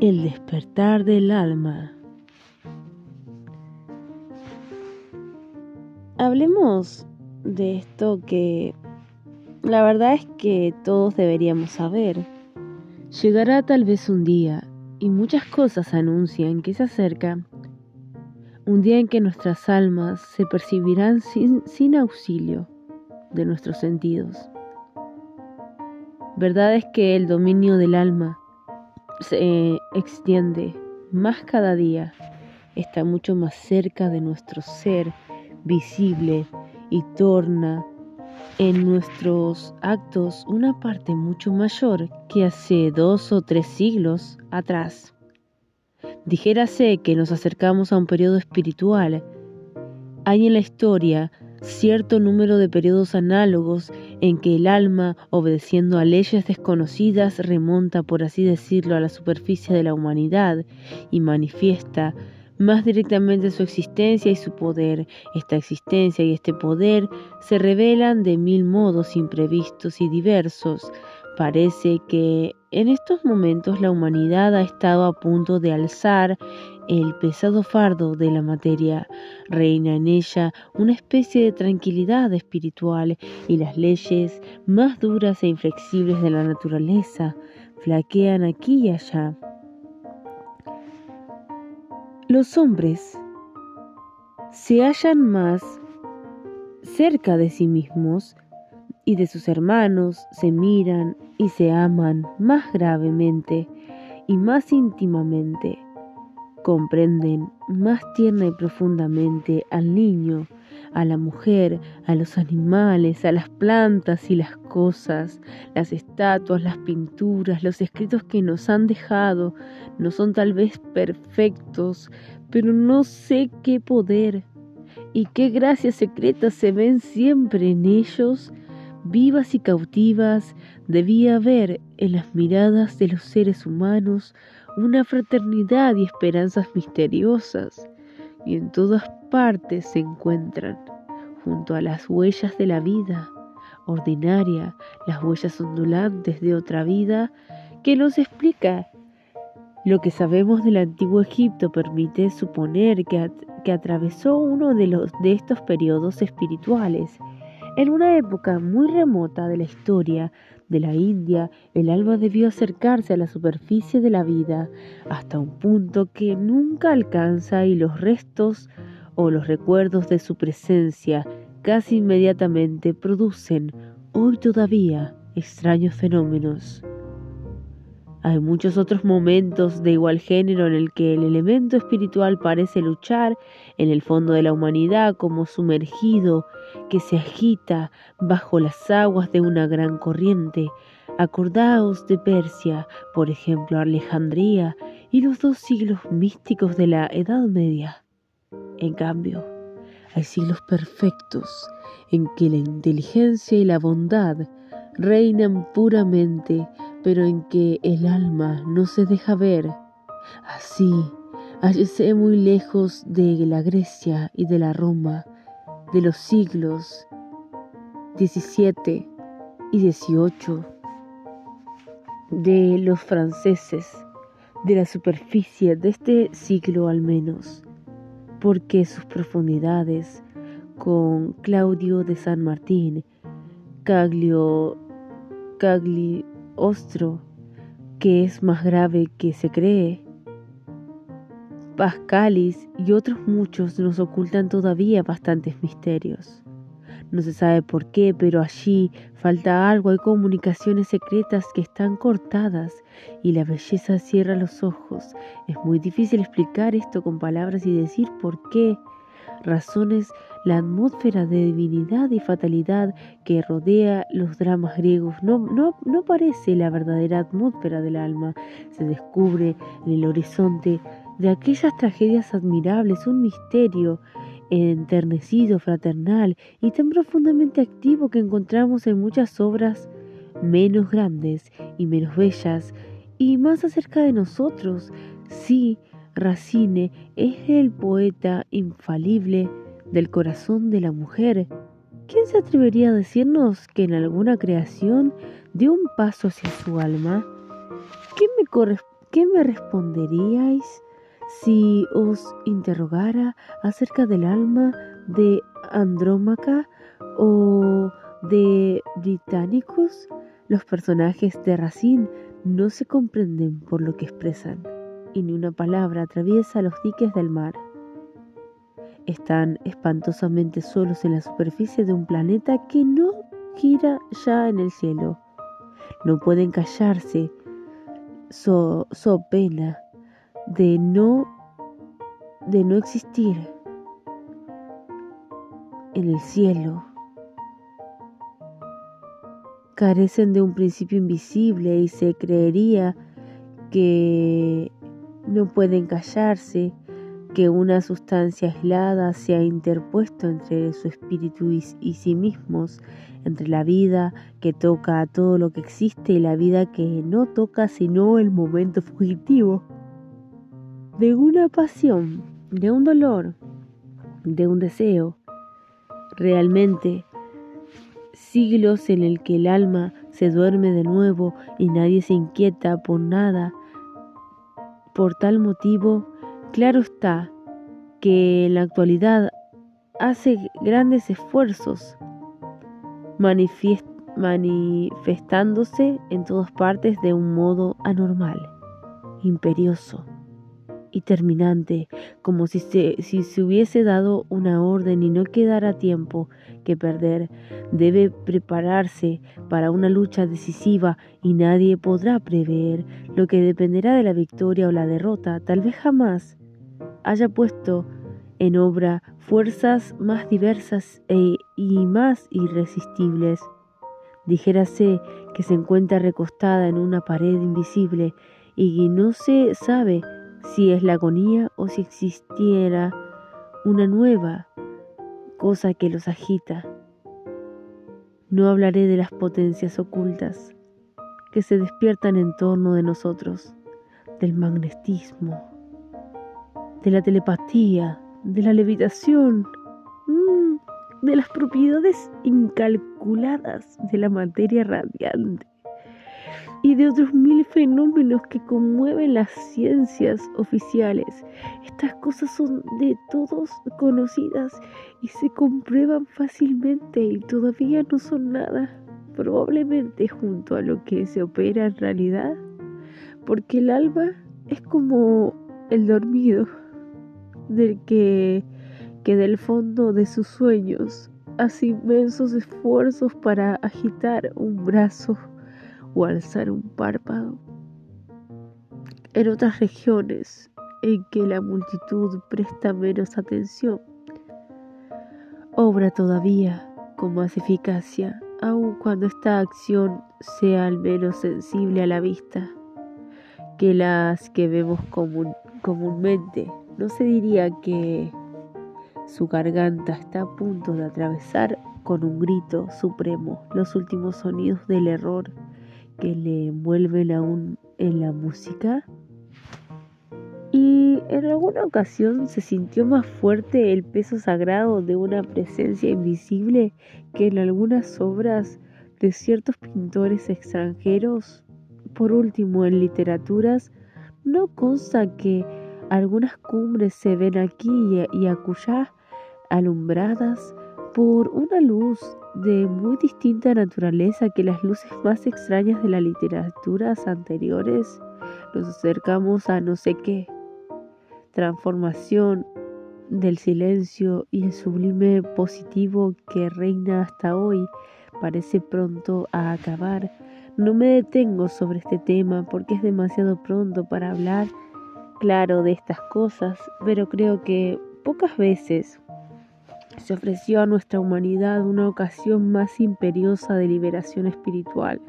El despertar del alma. Hablemos de esto que la verdad es que todos deberíamos saber. Llegará tal vez un día, y muchas cosas anuncian que se acerca, un día en que nuestras almas se percibirán sin, sin auxilio de nuestros sentidos. Verdad es que el dominio del alma se extiende más cada día, está mucho más cerca de nuestro ser visible y torna en nuestros actos una parte mucho mayor que hace dos o tres siglos atrás. Dijérase que nos acercamos a un periodo espiritual. Hay en la historia cierto número de periodos análogos en que el alma, obedeciendo a leyes desconocidas, remonta, por así decirlo, a la superficie de la humanidad y manifiesta más directamente su existencia y su poder. Esta existencia y este poder se revelan de mil modos imprevistos y diversos. Parece que en estos momentos la humanidad ha estado a punto de alzar el pesado fardo de la materia. Reina en ella una especie de tranquilidad espiritual y las leyes más duras e inflexibles de la naturaleza flaquean aquí y allá. Los hombres se hallan más cerca de sí mismos y de sus hermanos, se miran y se aman más gravemente y más íntimamente comprenden más tierna y profundamente al niño, a la mujer, a los animales, a las plantas y las cosas, las estatuas, las pinturas, los escritos que nos han dejado, no son tal vez perfectos, pero no sé qué poder y qué gracias secretas se ven siempre en ellos, vivas y cautivas, debía haber en las miradas de los seres humanos una fraternidad y esperanzas misteriosas, y en todas partes se encuentran, junto a las huellas de la vida ordinaria, las huellas ondulantes de otra vida, que nos explica lo que sabemos del antiguo Egipto permite suponer que, que atravesó uno de, los, de estos periodos espirituales. En una época muy remota de la historia, de la India, el alma debió acercarse a la superficie de la vida hasta un punto que nunca alcanza y los restos o los recuerdos de su presencia casi inmediatamente producen, hoy todavía, extraños fenómenos. Hay muchos otros momentos de igual género en el que el elemento espiritual parece luchar en el fondo de la humanidad como sumergido que se agita bajo las aguas de una gran corriente. Acordaos de Persia, por ejemplo, Alejandría y los dos siglos místicos de la Edad Media. En cambio, hay siglos perfectos en que la inteligencia y la bondad reinan puramente pero en que el alma no se deja ver. Así, hallése muy lejos de la Grecia y de la Roma, de los siglos XVII y XVIII, de los franceses, de la superficie de este siglo al menos, porque sus profundidades, con Claudio de San Martín, Caglio, Cagli, ostro que es más grave que se cree. Pascalis y otros muchos nos ocultan todavía bastantes misterios. No se sabe por qué, pero allí falta algo, hay comunicaciones secretas que están cortadas y la belleza cierra los ojos. Es muy difícil explicar esto con palabras y decir por qué. Razones la atmósfera de divinidad y fatalidad que rodea los dramas griegos no, no, no parece la verdadera atmósfera del alma. Se descubre en el horizonte de aquellas tragedias admirables un misterio enternecido, fraternal y tan profundamente activo que encontramos en muchas obras menos grandes y menos bellas y más acerca de nosotros. Sí, Racine es el poeta infalible del corazón de la mujer. ¿Quién se atrevería a decirnos que en alguna creación dio un paso hacia su alma? ¿Qué me, ¿qué me responderíais si os interrogara acerca del alma de Andrómaca o de Britannicus? Los personajes de Racine no se comprenden por lo que expresan, y ni una palabra atraviesa los diques del mar. Están espantosamente solos en la superficie de un planeta que no gira ya en el cielo. No pueden callarse so, so pena de no de no existir en el cielo carecen de un principio invisible y se creería que no pueden callarse, que una sustancia aislada se ha interpuesto entre su espíritu y, y, sí mismos, entre la vida que toca a todo lo que existe y la vida que no toca sino el momento fugitivo, de una pasión, de un dolor, de un deseo. Realmente siglos en el que el alma se duerme de nuevo y nadie se inquieta por nada. Por tal motivo, claro está que en la actualidad hace grandes esfuerzos manifestándose en todas partes de un modo anormal, imperioso y terminante, como si se, si se hubiese dado una orden y no quedara tiempo que perder. Debe prepararse para una lucha decisiva y nadie podrá prever lo que dependerá de la victoria o la derrota. Tal vez jamás haya puesto en obra fuerzas más diversas e, y más irresistibles. Dijérase que se encuentra recostada en una pared invisible y no se sabe si es la agonía o si existiera una nueva cosa que los agita. No hablaré de las potencias ocultas que se despiertan en torno de nosotros, del magnetismo, de la telepatía, de la levitación, mm, de las propiedades incalculadas de la materia radiante y de otros mil fenómenos que conmueven las ciencias oficiales. Estas cosas son de todos conocidas y se comprueban fácilmente y todavía no son nada, probablemente junto a lo que se opera en realidad, porque el alma es como el dormido, del que, que del fondo de sus sueños hace inmensos esfuerzos para agitar un brazo o alzar un párpado. En otras regiones en que la multitud presta menos atención, obra todavía con más eficacia, aun cuando esta acción sea al menos sensible a la vista que las que vemos comúnmente. No se diría que su garganta está a punto de atravesar con un grito supremo los últimos sonidos del error que le envuelven aún en la música. Y en alguna ocasión se sintió más fuerte el peso sagrado de una presencia invisible que en algunas obras de ciertos pintores extranjeros. Por último, en literaturas, no consta que algunas cumbres se ven aquí y acullá alumbradas por una luz de muy distinta naturaleza que las luces más extrañas de las literaturas anteriores, nos acercamos a no sé qué, transformación del silencio y el sublime positivo que reina hasta hoy. Parece pronto a acabar. No me detengo sobre este tema porque es demasiado pronto para hablar claro de estas cosas, pero creo que pocas veces se ofreció a nuestra humanidad una ocasión más imperiosa de liberación espiritual.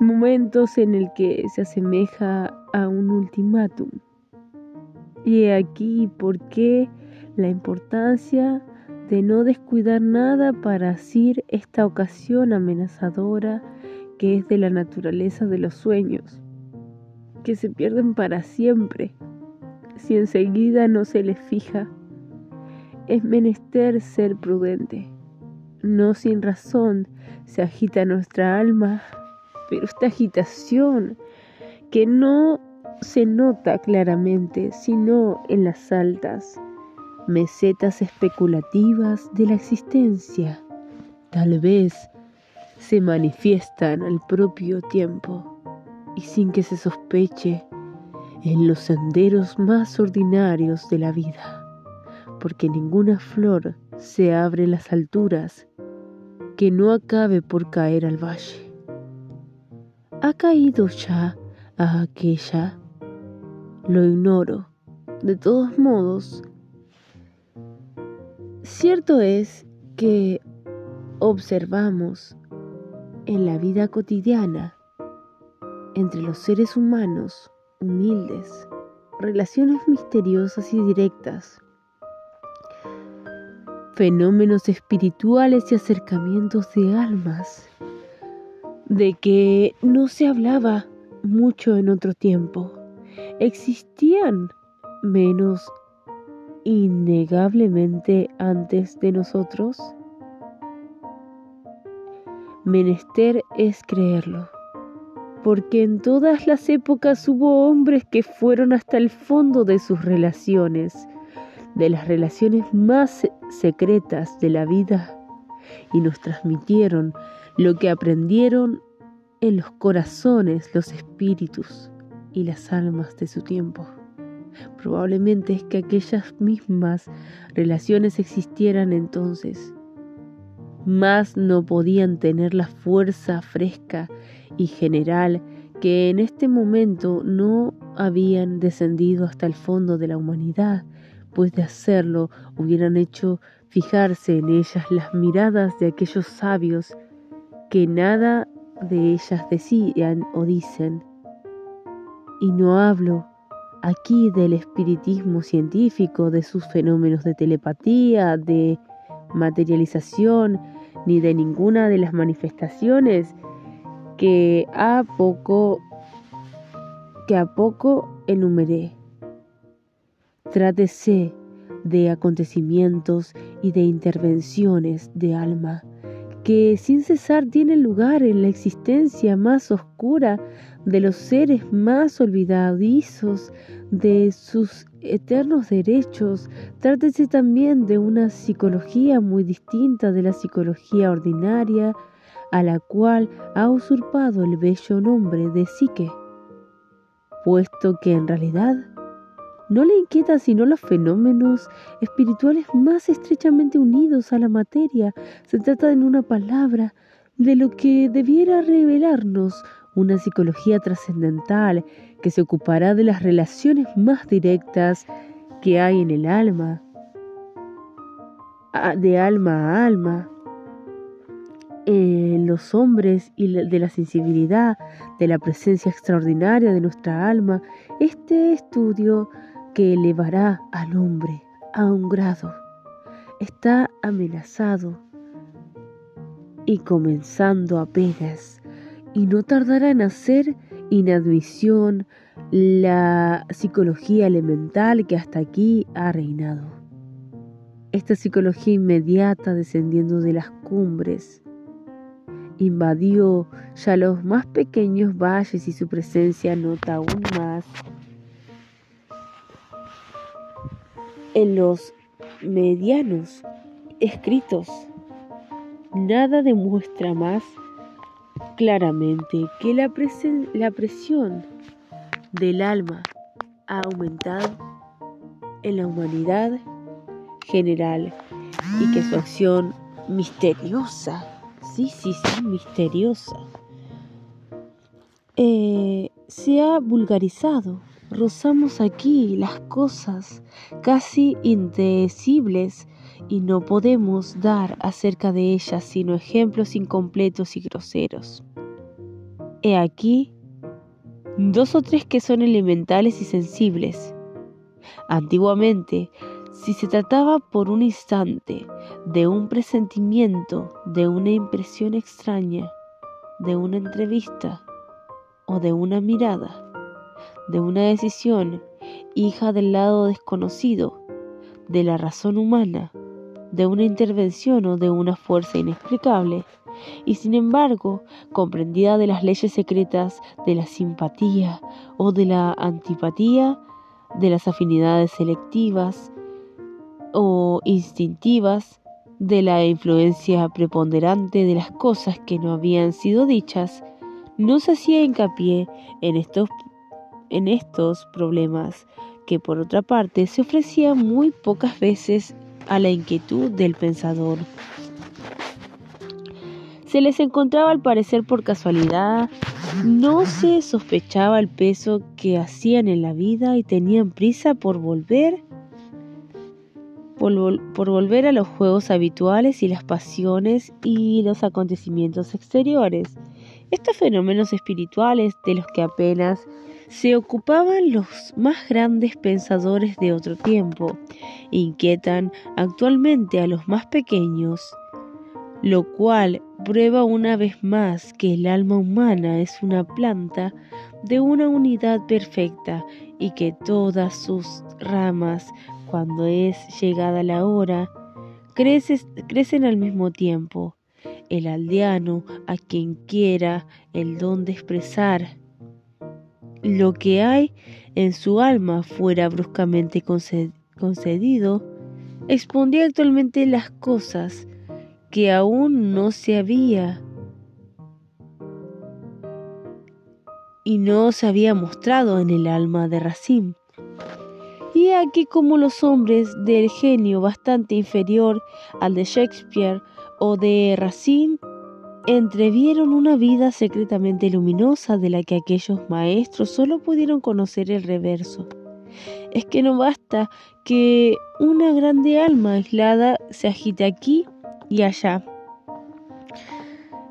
Momentos en el que se asemeja a un ultimátum. Y aquí por qué la importancia de no descuidar nada para asir esta ocasión amenazadora que es de la naturaleza de los sueños, que se pierden para siempre si enseguida no se les fija es menester ser prudente. No sin razón se agita nuestra alma, pero esta agitación que no se nota claramente sino en las altas mesetas especulativas de la existencia. Tal vez se manifiestan al propio tiempo y sin que se sospeche en los senderos más ordinarios de la vida, porque ninguna flor se abre las alturas que no acabe por caer al valle. ¿Ha caído ya a aquella? Lo ignoro. De todos modos, cierto es que observamos en la vida cotidiana entre los seres humanos humildes, relaciones misteriosas y directas, fenómenos espirituales y acercamientos de almas, de que no se hablaba mucho en otro tiempo. Existían menos innegablemente antes de nosotros. Menester es creerlo porque en todas las épocas hubo hombres que fueron hasta el fondo de sus relaciones, de las relaciones más secretas de la vida, y nos transmitieron lo que aprendieron en los corazones, los espíritus y las almas de su tiempo. Probablemente es que aquellas mismas relaciones existieran entonces, mas no podían tener la fuerza fresca y general que en este momento no habían descendido hasta el fondo de la humanidad, pues de hacerlo hubieran hecho fijarse en ellas las miradas de aquellos sabios que nada de ellas decían o dicen. Y no hablo aquí del espiritismo científico, de sus fenómenos de telepatía, de materialización, ni de ninguna de las manifestaciones que a poco que a poco enumeré. Trátese de acontecimientos y de intervenciones de alma que sin cesar tienen lugar en la existencia más oscura de los seres más olvidadizos de sus eternos derechos. Trátese también de una psicología muy distinta de la psicología ordinaria, a la cual ha usurpado el bello nombre de psique, puesto que en realidad no le inquieta sino los fenómenos espirituales más estrechamente unidos a la materia. Se trata en una palabra de lo que debiera revelarnos una psicología trascendental que se ocupará de las relaciones más directas que hay en el alma, de alma a alma, en los hombres y de la sensibilidad, de la presencia extraordinaria de nuestra alma, este estudio que elevará al hombre a un grado está amenazado y comenzando apenas y no tardará en hacer inadmisión la psicología elemental que hasta aquí ha reinado. Esta psicología inmediata descendiendo de las cumbres invadió ya los más pequeños valles y su presencia nota aún más en los medianos escritos. Nada demuestra más claramente que la, presión del alma ha aumentado en la humanidad general y que su acción misteriosa sí, sí, sí, misteriosa, eh, se ha vulgarizado. Rozamos aquí las cosas casi indecibles y no podemos dar acerca de ellas sino ejemplos incompletos y groseros. He aquí dos o tres que son elementales y sensibles. Antiguamente si se trataba por un instante de un presentimiento, de una impresión extraña, de una entrevista o de una mirada, de una decisión hija del lado desconocido, de la razón humana, de una intervención o de una fuerza inexplicable, y sin embargo, comprendida de las leyes secretas de la simpatía o de la antipatía, de las afinidades selectivas o instintivas, de la influencia preponderante de las cosas que no habían sido dichas, no se hacía hincapié en estos, en estos problemas que por otra parte se ofrecían muy pocas veces a la inquietud del pensador. Se les encontraba al parecer por casualidad, no se sospechaba el peso que hacían en la vida y tenían prisa por volver por, volver a los juegos habituales y las pasiones y los acontecimientos exteriores. Estos fenómenos espirituales de los que apenas se ocupaban los más grandes pensadores de otro tiempo, inquietan actualmente a los más pequeños, lo cual prueba una vez más que el alma humana es una planta de una unidad perfecta y que todas sus ramas cuando es llegada la hora, crecen al mismo tiempo. El aldeano, a quien quiera el don de expresar lo que hay en su alma fuera bruscamente concedido, expondía actualmente las cosas que aún no se había y no se había mostrado en el alma de Racine. Y aquí como los hombres del genio bastante inferior al de Shakespeare o de Racine entrevieron una vida secretamente luminosa de la que aquellos maestros solo pudieron conocer el reverso. Es que no basta que una grande alma aislada se agite aquí y allá.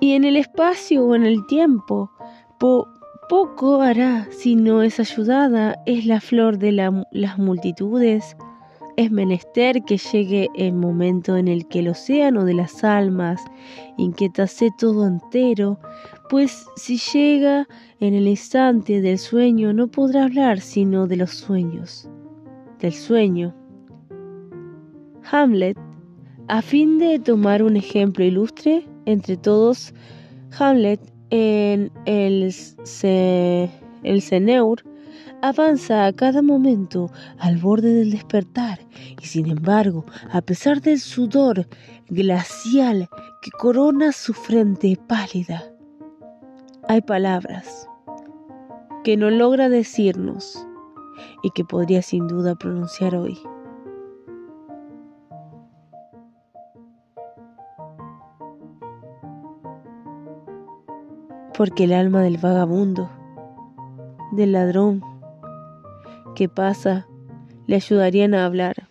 Y en el espacio o en el tiempo, poco hará si no es ayudada, es la flor de las multitudes. Es menester que llegue el momento en el que el océano de las almas inquietase todo entero, pues si llega en el instante del sueño no podrá hablar sino de los sueños, del sueño. Hamlet, a fin de tomar un ejemplo ilustre entre todos, Hamlet en el, el Ceneur avanza a cada momento al borde del despertar y sin embargo, a pesar del sudor glacial que corona su frente pálida, hay palabras que no logra decirnos y que podría sin duda pronunciar hoy. porque el alma del vagabundo, del ladrón que pasa, le ayudarían a hablar.